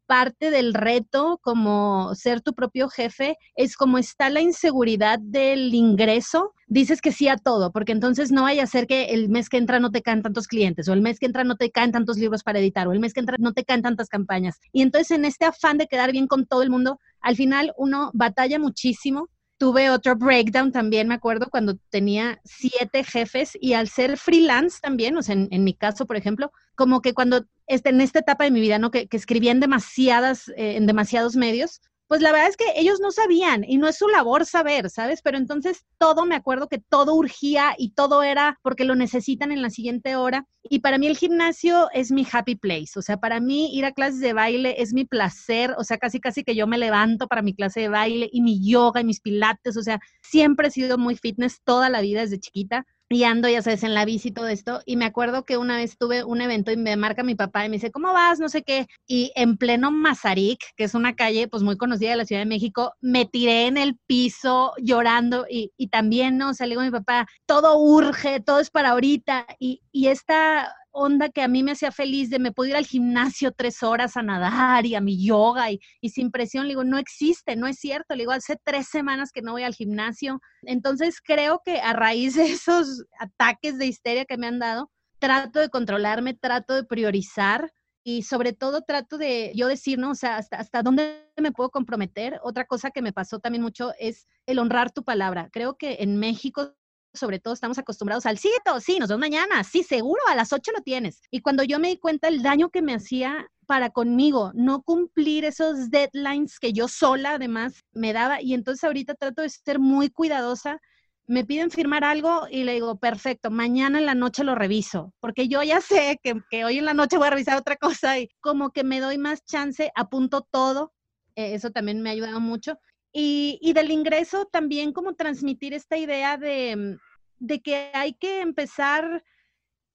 parte del reto como ser tu propio jefe es como está la inseguridad del ingreso, dices que sí a todo, porque entonces no vaya a ser que el mes que entra no te caen tantos clientes, o el mes que entra no te caen tantos libros para editar, o el mes que entra no te caen tantas campañas. Y entonces en este afán de quedar bien con todo el mundo, al final uno batalla muchísimo tuve otro breakdown también, me acuerdo, cuando tenía siete jefes y al ser freelance también, o sea, en, mi caso, por ejemplo, como que cuando este, en esta etapa de mi vida, ¿no? Que, que escribía en demasiadas, eh, en demasiados medios, pues la verdad es que ellos no sabían y no es su labor saber, ¿sabes? Pero entonces todo, me acuerdo que todo urgía y todo era porque lo necesitan en la siguiente hora. Y para mí el gimnasio es mi happy place, o sea, para mí ir a clases de baile es mi placer, o sea, casi casi que yo me levanto para mi clase de baile y mi yoga y mis pilates, o sea, siempre he sido muy fitness toda la vida desde chiquita y ando, ya sabes, en la bici y todo esto. Y me acuerdo que una vez tuve un evento y me marca mi papá y me dice, ¿cómo vas? No sé qué. Y en pleno Mazarik, que es una calle pues muy conocida de la Ciudad de México, me tiré en el piso llorando y, y también, ¿no? O mi papá, todo urge, todo es para ahorita. Y, y esta onda que a mí me hacía feliz de me puedo ir al gimnasio tres horas a nadar y a mi yoga y, sin presión, le digo, no existe, no es cierto, le digo, hace tres semanas que no voy al gimnasio. Entonces creo que a raíz de *laughs* esos ataques de histeria que me han dado, trato de controlarme, trato de priorizar y sobre todo trato de yo decir, ¿no? O sea, hasta, hasta dónde me puedo comprometer. Otra cosa que me pasó también mucho es el honrar tu palabra. Creo que en México sobre todo estamos acostumbrados al cito, sí, nos vemos mañana, sí, seguro, a las 8 lo tienes. Y cuando yo me di cuenta el daño que me hacía para conmigo, no cumplir esos deadlines que yo sola además me daba, y entonces ahorita trato de ser muy cuidadosa. Me piden firmar algo y le digo, perfecto, mañana en la noche lo reviso, porque yo ya sé que, que hoy en la noche voy a revisar otra cosa y como que me doy más chance, apunto todo, eh, eso también me ha ayudado mucho. Y, y, del ingreso también como transmitir esta idea de, de que hay que empezar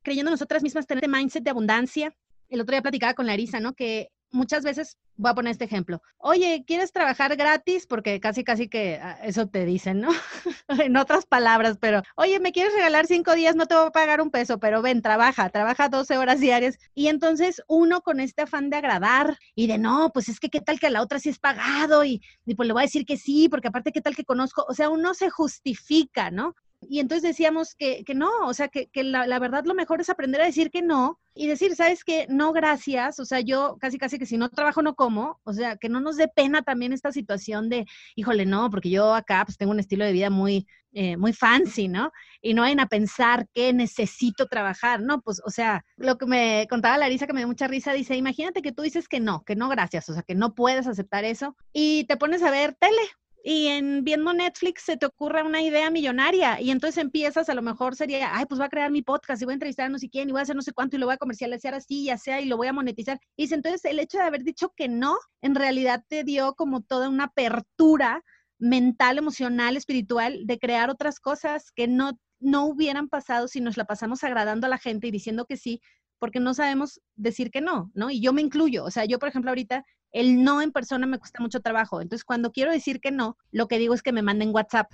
creyendo nosotras mismas tener este mindset de abundancia. El otro día platicaba con Larisa, ¿no? Que muchas veces, voy a poner este ejemplo, oye, ¿quieres trabajar gratis? Porque casi, casi que ah, eso te dicen, ¿no? *laughs* en otras palabras, pero, oye, ¿me quieres regalar cinco días? No te voy a pagar un peso, pero ven, trabaja, trabaja 12 horas diarias. Y entonces uno con este afán de agradar y de, no, pues es que qué tal que a la otra sí es pagado y, y pues le voy a decir que sí, porque aparte qué tal que conozco, o sea, uno se justifica, ¿no? Y entonces decíamos que, que no, o sea, que, que la, la, verdad lo mejor es aprender a decir que no y decir, ¿sabes qué? No, gracias. O sea, yo casi, casi que si no trabajo, no como. O sea, que no nos dé pena también esta situación de, híjole, no, porque yo acá pues tengo un estilo de vida muy, eh, muy fancy, ¿no? Y no vayan a pensar que necesito trabajar, ¿no? Pues, o sea, lo que me contaba Larisa, que me dio mucha risa, dice, imagínate que tú dices que no, que no, gracias, o sea, que no puedes aceptar eso y te pones a ver tele y en viendo Netflix se te ocurre una idea millonaria y entonces empiezas, a lo mejor sería, ay, pues voy a crear mi podcast y voy a entrevistar a no sé quién y voy a hacer no sé cuánto y lo voy a comercializar así, ya sea, y lo voy a monetizar. Y dice, entonces el hecho de haber dicho que no, en realidad te dio como toda una apertura mental, emocional, espiritual de crear otras cosas que no, no hubieran pasado si nos la pasamos agradando a la gente y diciendo que sí, porque no sabemos decir que no, ¿no? Y yo me incluyo, o sea, yo por ejemplo ahorita el no en persona me cuesta mucho trabajo. Entonces, cuando quiero decir que no, lo que digo es que me manden WhatsApp.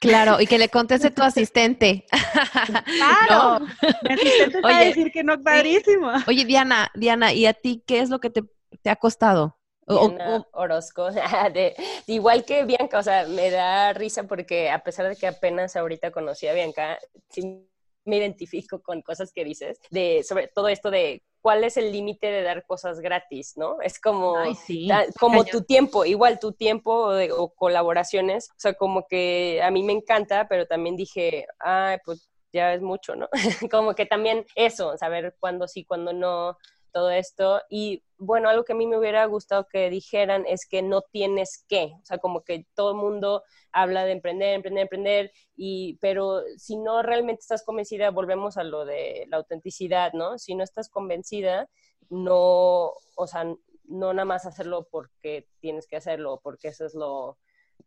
Claro, y que le conteste tu asistente. *laughs* Claro, mi asistente va a decir que no, padrísimo. Oye, Diana, Diana, ¿y a ti qué es lo que te, te ha costado? Diana Orozco, *laughs* de, igual que Bianca, o sea, me da risa porque a pesar de que apenas ahorita conocí a Bianca, sí me identifico con cosas que dices, de sobre todo esto de cuál es el límite de dar cosas gratis, ¿no? Es como, como tu tiempo, igual tu tiempo o, colaboraciones, o sea, como que a mí me encanta, pero también dije, ay, pues ya es mucho, ¿no? *laughs* como que también eso, saber cuándo sí, cuándo no, todo esto. Y bueno, algo que a mí me hubiera gustado que dijeran es que no tienes que, o sea, como que todo el mundo habla de emprender, emprender, emprender, y, pero si no realmente estás convencida, volvemos a lo de la autenticidad, ¿no? Si no estás convencida, no, o sea, no nada más hacerlo porque tienes que hacerlo, porque eso es lo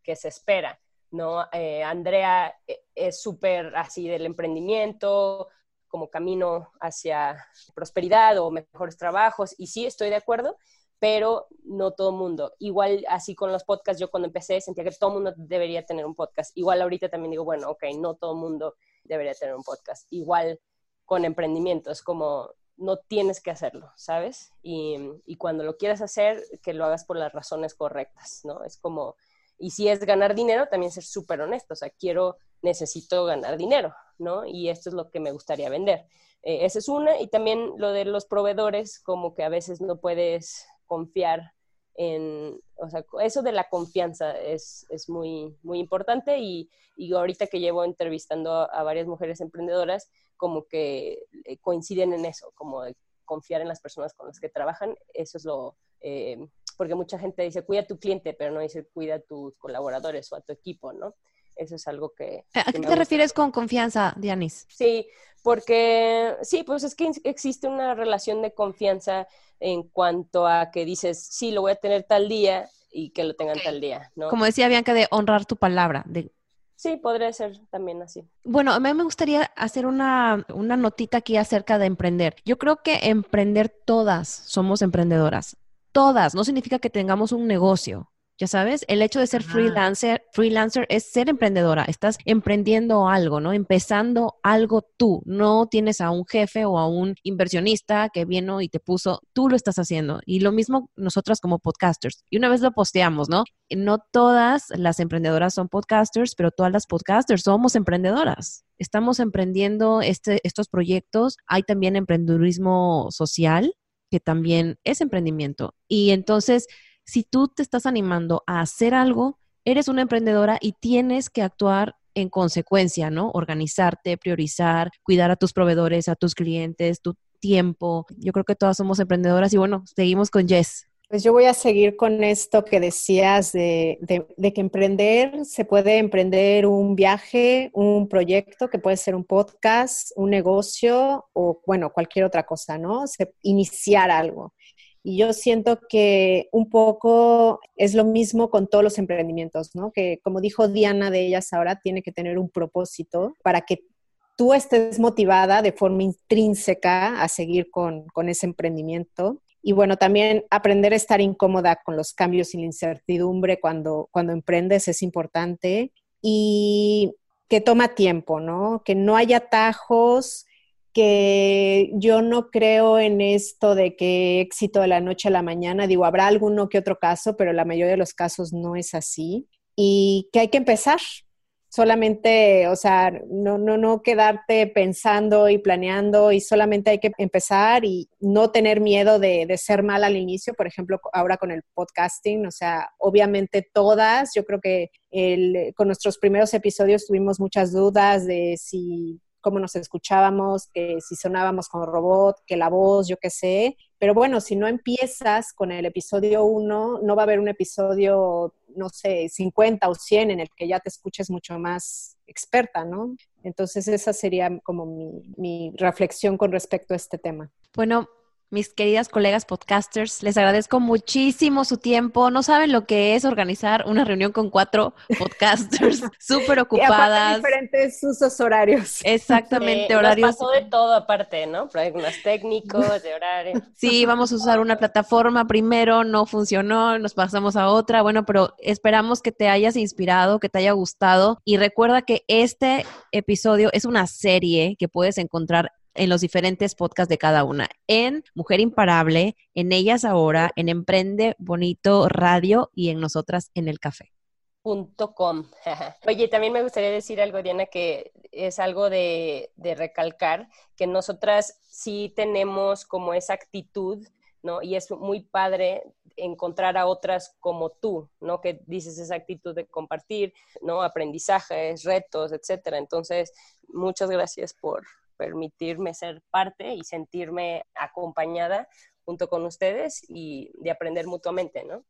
que se espera, ¿no? Eh, Andrea eh, es súper así del emprendimiento, como camino hacia prosperidad o mejores trabajos, y sí, estoy de acuerdo, pero no todo el mundo. Igual así con los podcasts, yo cuando empecé sentía que todo el mundo debería tener un podcast. Igual ahorita también digo, bueno, ok, no todo el mundo debería tener un podcast. Igual con emprendimiento, es como no tienes que hacerlo, ¿sabes? Y, y cuando lo quieras hacer, que lo hagas por las razones correctas, ¿no? Es como, y si es ganar dinero, también ser súper honesto, o sea, quiero, necesito ganar dinero, ¿no? Y esto es lo que me gustaría vender. Eh, esa es una, y también lo de los proveedores, como que a veces no puedes confiar en, o sea, eso de la confianza es, es muy, muy importante y, y, ahorita que llevo entrevistando a, varias mujeres emprendedoras, como que eh, coinciden en eso, como confiar en las personas con las que trabajan, eso es lo, eh, porque mucha gente dice, cuida a tu cliente, pero no dice, cuida a tus colaboradores o a tu equipo, ¿no? Eso es algo que... ¿A qué te refieres con confianza, Dianis? Sí, porque sí, pues es que existe una relación de confianza en cuanto a que dices, sí, lo voy a tener tal día y que lo tengan tal día, ¿no? Como decía Bianca, de honrar tu palabra. De... Sí, podría ser también así. Bueno, a mí me gustaría hacer una, una notita aquí acerca de emprender. Yo creo que emprender todas somos emprendedoras. Todas. No significa que tengamos un negocio. Ya sabes, el hecho de ser freelancer, freelancer es ser emprendedora. Estás emprendiendo algo, ¿no? Empezando algo tú. No tienes a un jefe o a un inversionista que vino y te puso, tú lo estás haciendo. Y lo mismo nosotras como podcasters. Y una vez lo posteamos, ¿no? No todas las emprendedoras son podcasters, pero todas las podcasters somos emprendedoras. Estamos emprendiendo este, estos proyectos. Hay también emprendedurismo social, que también es emprendimiento. Y entonces si tú te estás animando a hacer algo, eres una emprendedora y tienes que actuar en consecuencia, ¿no? Organizarte, priorizar, cuidar a tus proveedores, a tus clientes, tu tiempo. Yo creo que todas somos emprendedoras y bueno, seguimos con Jess. Pues yo voy a seguir con esto que decías de, de, que emprender, se puede emprender un viaje, un proyecto, que puede ser un podcast, un negocio o, bueno, cualquier otra cosa, ¿no? Se, iniciar algo. Y yo siento que un poco es lo mismo con todos los emprendimientos, ¿no? Que como dijo Diana de ellas ahora, tiene que tener un propósito para que tú estés motivada de forma intrínseca a seguir con, con ese emprendimiento. Y bueno, también aprender a estar incómoda con los cambios y la incertidumbre cuando, cuando emprendes es importante. Y que toma tiempo, ¿no? Que no haya atajos, que yo no creo en esto de que éxito de la noche a la mañana, digo, habrá alguno que otro caso, pero la mayoría de los casos no es así y que hay que empezar. Solamente, o sea, no, no, no quedarte pensando y planeando y solamente hay que empezar y no tener miedo de, de ser mal al inicio, por ejemplo, ahora con el podcasting, o sea, obviamente todas, yo creo que con nuestros primeros episodios tuvimos muchas dudas de si cómo nos escuchábamos, que si sonábamos como robot, que la voz, yo qué sé. Pero bueno, si no empiezas con el episodio 1, no va a haber un episodio, no sé, 50 o 100 en el que ya te escuches mucho más experta, ¿no? Entonces esa sería como mi reflexión con respecto a este tema. Bueno, mis queridas colegas podcasters, les agradezco muchísimo su tiempo. No saben lo que es organizar una reunión con cuatro *laughs* podcasters súper ocupadas. diferentes usos horarios. *laughs* Exactamente, horarios. Nos pasó de todo aparte, ¿no? Problemas técnicos, de horario. *laughs* Sí, vamos a usar una plataforma primero, no funcionó, nos pasamos a otra. Bueno, pero esperamos que te hayas inspirado, que te haya gustado. Y recuerda que este episodio es una serie que puedes encontrar en los diferentes podcasts de cada una, en Mujer Imparable, en Ellas Ahora, en Emprende Bonito Radio y en Nosotras en el Café. Com. *laughs* Oye, también me gustaría decir algo, Diana, que es algo de, de, recalcar, que nosotras sí tenemos como esa actitud, ¿no? Y es muy padre encontrar a otras como tú, ¿no? Que dices esa actitud de compartir, ¿no? Aprendizajes, retos, etcétera. Entonces, muchas gracias por, permitirme ser parte y sentirme acompañada junto con ustedes y de aprender mutuamente, ¿no?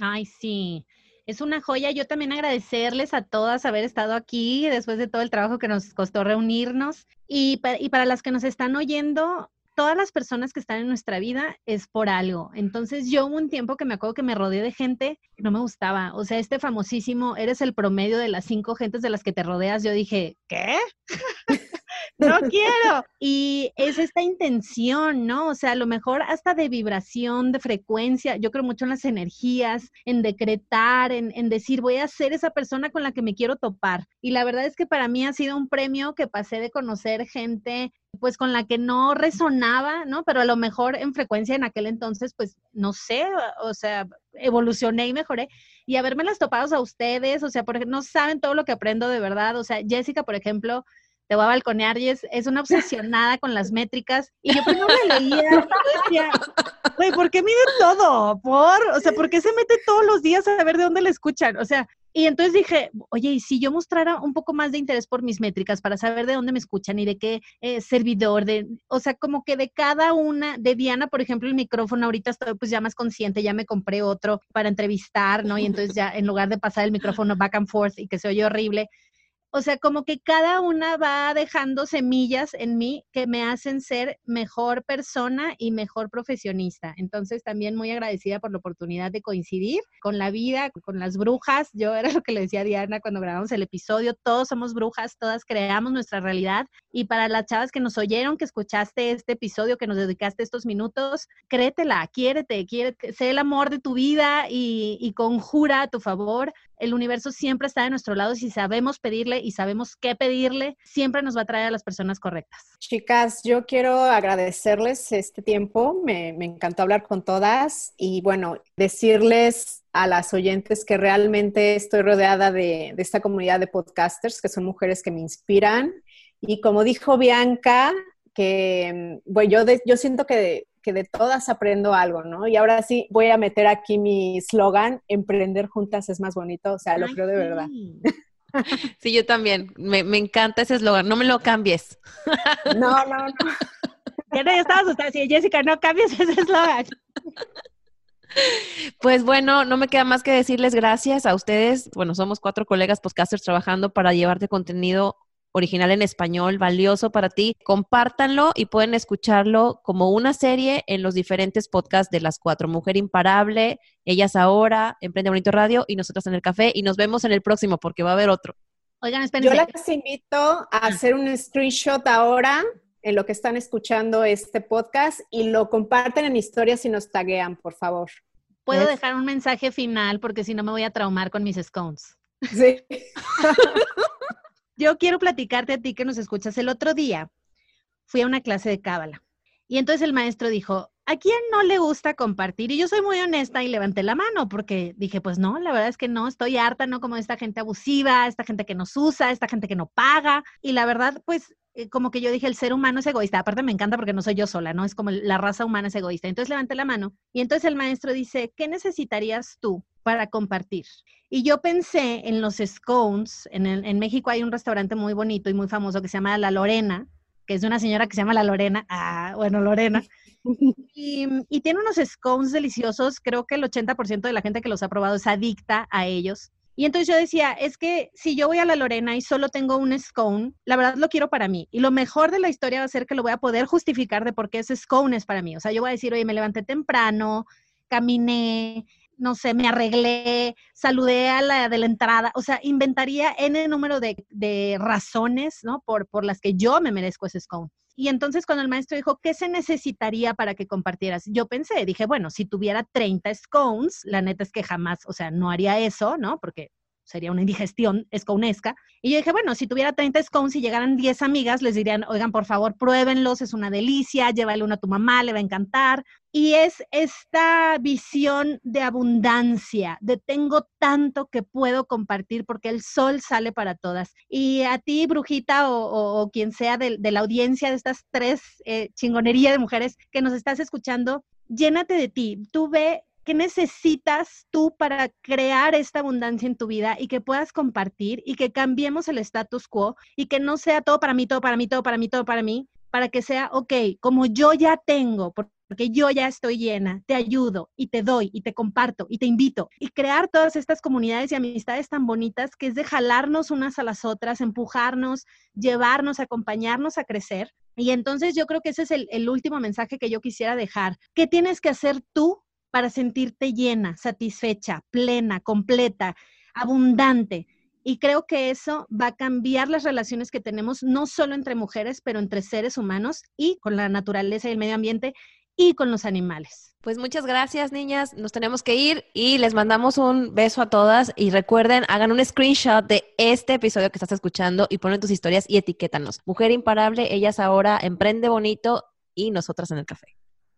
Ay, sí. Es una joya. Yo también agradecerles a todas haber estado aquí después de todo el trabajo que nos costó reunirnos. Y, y para las que nos están oyendo, todas las personas que están en nuestra vida es por algo. Entonces yo hubo un tiempo que me acuerdo que me rodeé de gente que no me gustaba. O sea, este famosísimo, eres el promedio de las cinco gentes de las que te rodeas. Yo dije, ¿qué? *laughs* no quiero. Y es esta intención, ¿no? O sea, a lo mejor hasta de vibración, de frecuencia. Yo creo mucho en las energías, en decretar, en, en, decir, voy a ser esa persona con la que me quiero topar. Y la verdad es que para mí ha sido un premio que pasé de conocer gente pues con la que no resonaba, ¿no? Pero a lo mejor en frecuencia en aquel entonces, pues no sé, o sea, evolucioné y mejoré. Y haberme las topados a ustedes, o sea, porque no saben todo lo que aprendo de verdad. O sea, Jessica, por ejemplo, te voy a balconear y es, una obsesionada con las métricas. Y yo me leía, güey, ¿por qué mide todo? ¿Por? O sea, ¿por qué se mete todos los días a ver de dónde le escuchan? O sea, y entonces dije, oye, y si yo mostrara un poco más de interés por mis métricas para saber de dónde me escuchan y de qué eh, servidor, de, o sea, como que de cada una, de Diana, por ejemplo, el micrófono, ahorita estoy pues ya más consciente, ya me compré otro para entrevistar, ¿no? Y entonces ya en lugar de pasar el micrófono back and forth y que se oye horrible, o sea, como que cada una va dejando semillas en mí que me hacen ser mejor persona y mejor profesionista. Entonces, también muy agradecida por la oportunidad de coincidir con la vida, con las brujas. Yo era lo que le decía a Diana cuando grabamos el episodio, todos somos brujas, todas creamos nuestra realidad. Y para las chavas que nos oyeron, que escuchaste este episodio, que nos dedicaste estos minutos, créetela, quiérete, quiérete, sé el amor de tu vida y, y conjura a tu favor el universo siempre está de nuestro lado si sabemos pedirle y sabemos qué pedirle, siempre nos va a traer a las personas correctas. Chicas, yo quiero agradecerles este tiempo, me, encantó hablar con todas y bueno, decirles a las oyentes que realmente estoy rodeada de, esta comunidad de podcasters, que son mujeres que me inspiran. Y como dijo Bianca, que bueno, yo, yo siento que que de todas aprendo algo, ¿no? Y ahora sí voy a meter aquí mi slogan, emprender juntas es más bonito, o sea, lo creo de verdad. *laughs* Sí, yo también, me, encanta ese eslogan, no me lo cambies. No, no, no. *laughs* Ya no, estaba asustada, sí, Jessica, no cambies ese eslogan. *laughs* Pues bueno, no me queda más que decirles gracias a ustedes. Bueno, somos cuatro colegas podcasters trabajando para llevarte contenido original en español, valioso para ti. Compártanlo y pueden escucharlo como una serie en los diferentes podcasts de las cuatro. Mujer Imparable, Ellas Ahora, Emprende Bonito Radio y nosotros en el café. Y nos vemos en el próximo porque va a haber otro. Oigan, espérense. Yo las invito a hacer un screenshot ahora en lo que están escuchando este podcast y lo comparten en historias y nos taguean, por favor. Puedo dejar un mensaje final porque si no me voy a traumar con mis scones. Sí. *laughs* Yo quiero platicarte a ti que nos escuchas. El otro día fui a una clase de cábala y entonces el maestro dijo, ¿a quién no le gusta compartir? Y yo soy muy honesta y levanté la mano porque dije, pues no, la verdad es que no, estoy harta, ¿no? Como esta gente abusiva, esta gente que nos usa, esta gente que no paga. Y la verdad, pues eh, como que yo dije, el ser humano es egoísta. Aparte me encanta porque no soy yo sola, ¿no? Es como la raza humana es egoísta. Entonces levanté la mano y entonces el maestro dice, ¿qué necesitarías tú para compartir? Y yo pensé en los scones. En, en México hay un restaurante muy bonito y muy famoso que se llama La Lorena, que es de una señora que se llama La Lorena. Ah, bueno, Lorena. *laughs* Y, y, tiene unos scones deliciosos. Creo que el 80% de la gente que los ha probado es adicta a ellos. Y entonces yo decía, es que si yo voy a la Lorena y solo tengo un scone, la verdad lo quiero para mí. Y lo mejor de la historia va a ser que lo voy a poder justificar de por qué ese scone es para mí. O sea, yo voy a decir, oye, me levanté temprano, caminé, no sé, me arreglé, saludé a la de la entrada. O sea, inventaría N número de, de razones, ¿no? Por, por las que yo me merezco ese scone. Y entonces cuando el maestro dijo, ¿qué se necesitaría para que compartieras? Yo pensé, dije, bueno, si tuviera 30 scones, la neta es que jamás, o sea, no haría eso, ¿no? Porque sería una indigestión esconesca. Y yo dije, bueno, si tuviera 30 scones y llegaran 10 amigas, les dirían, oigan, por favor, pruébenlos, es una delicia, llévale uno a tu mamá, le va a encantar. Y es esta visión de abundancia, de tengo tanto que puedo compartir porque el sol sale para todas. Y a ti, brujita, o, quien sea de, la audiencia de estas tres eh, chingonerías de mujeres que nos estás escuchando, llénate de ti. Tú ve ¿Qué necesitas tú para crear esta abundancia en tu vida y que puedas compartir y que cambiemos el status quo y que no sea todo para mí, todo para mí, todo para mí, todo para mí, para que sea, ok, como yo ya tengo, porque yo ya estoy llena, te ayudo y te doy y te comparto y te invito. Y crear todas estas comunidades y amistades tan bonitas que es de jalarnos unas a las otras, empujarnos, llevarnos, acompañarnos a crecer. Y entonces yo creo que ese es el, el último mensaje que yo quisiera dejar. ¿Qué tienes que hacer tú para sentirte llena, satisfecha, plena, completa, abundante? Y creo que eso va a cambiar las relaciones que tenemos, no solo entre mujeres, pero entre seres humanos y con la naturaleza y el medio ambiente y con los animales. Pues muchas gracias, niñas. Nos tenemos que ir y les mandamos un beso a todas. Y recuerden, hagan un screenshot de este episodio que estás escuchando y ponen tus historias y etiquétanos. Mujer imparable, ellas ahora emprende bonito y nosotras en el café.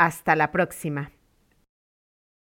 Hasta la próxima.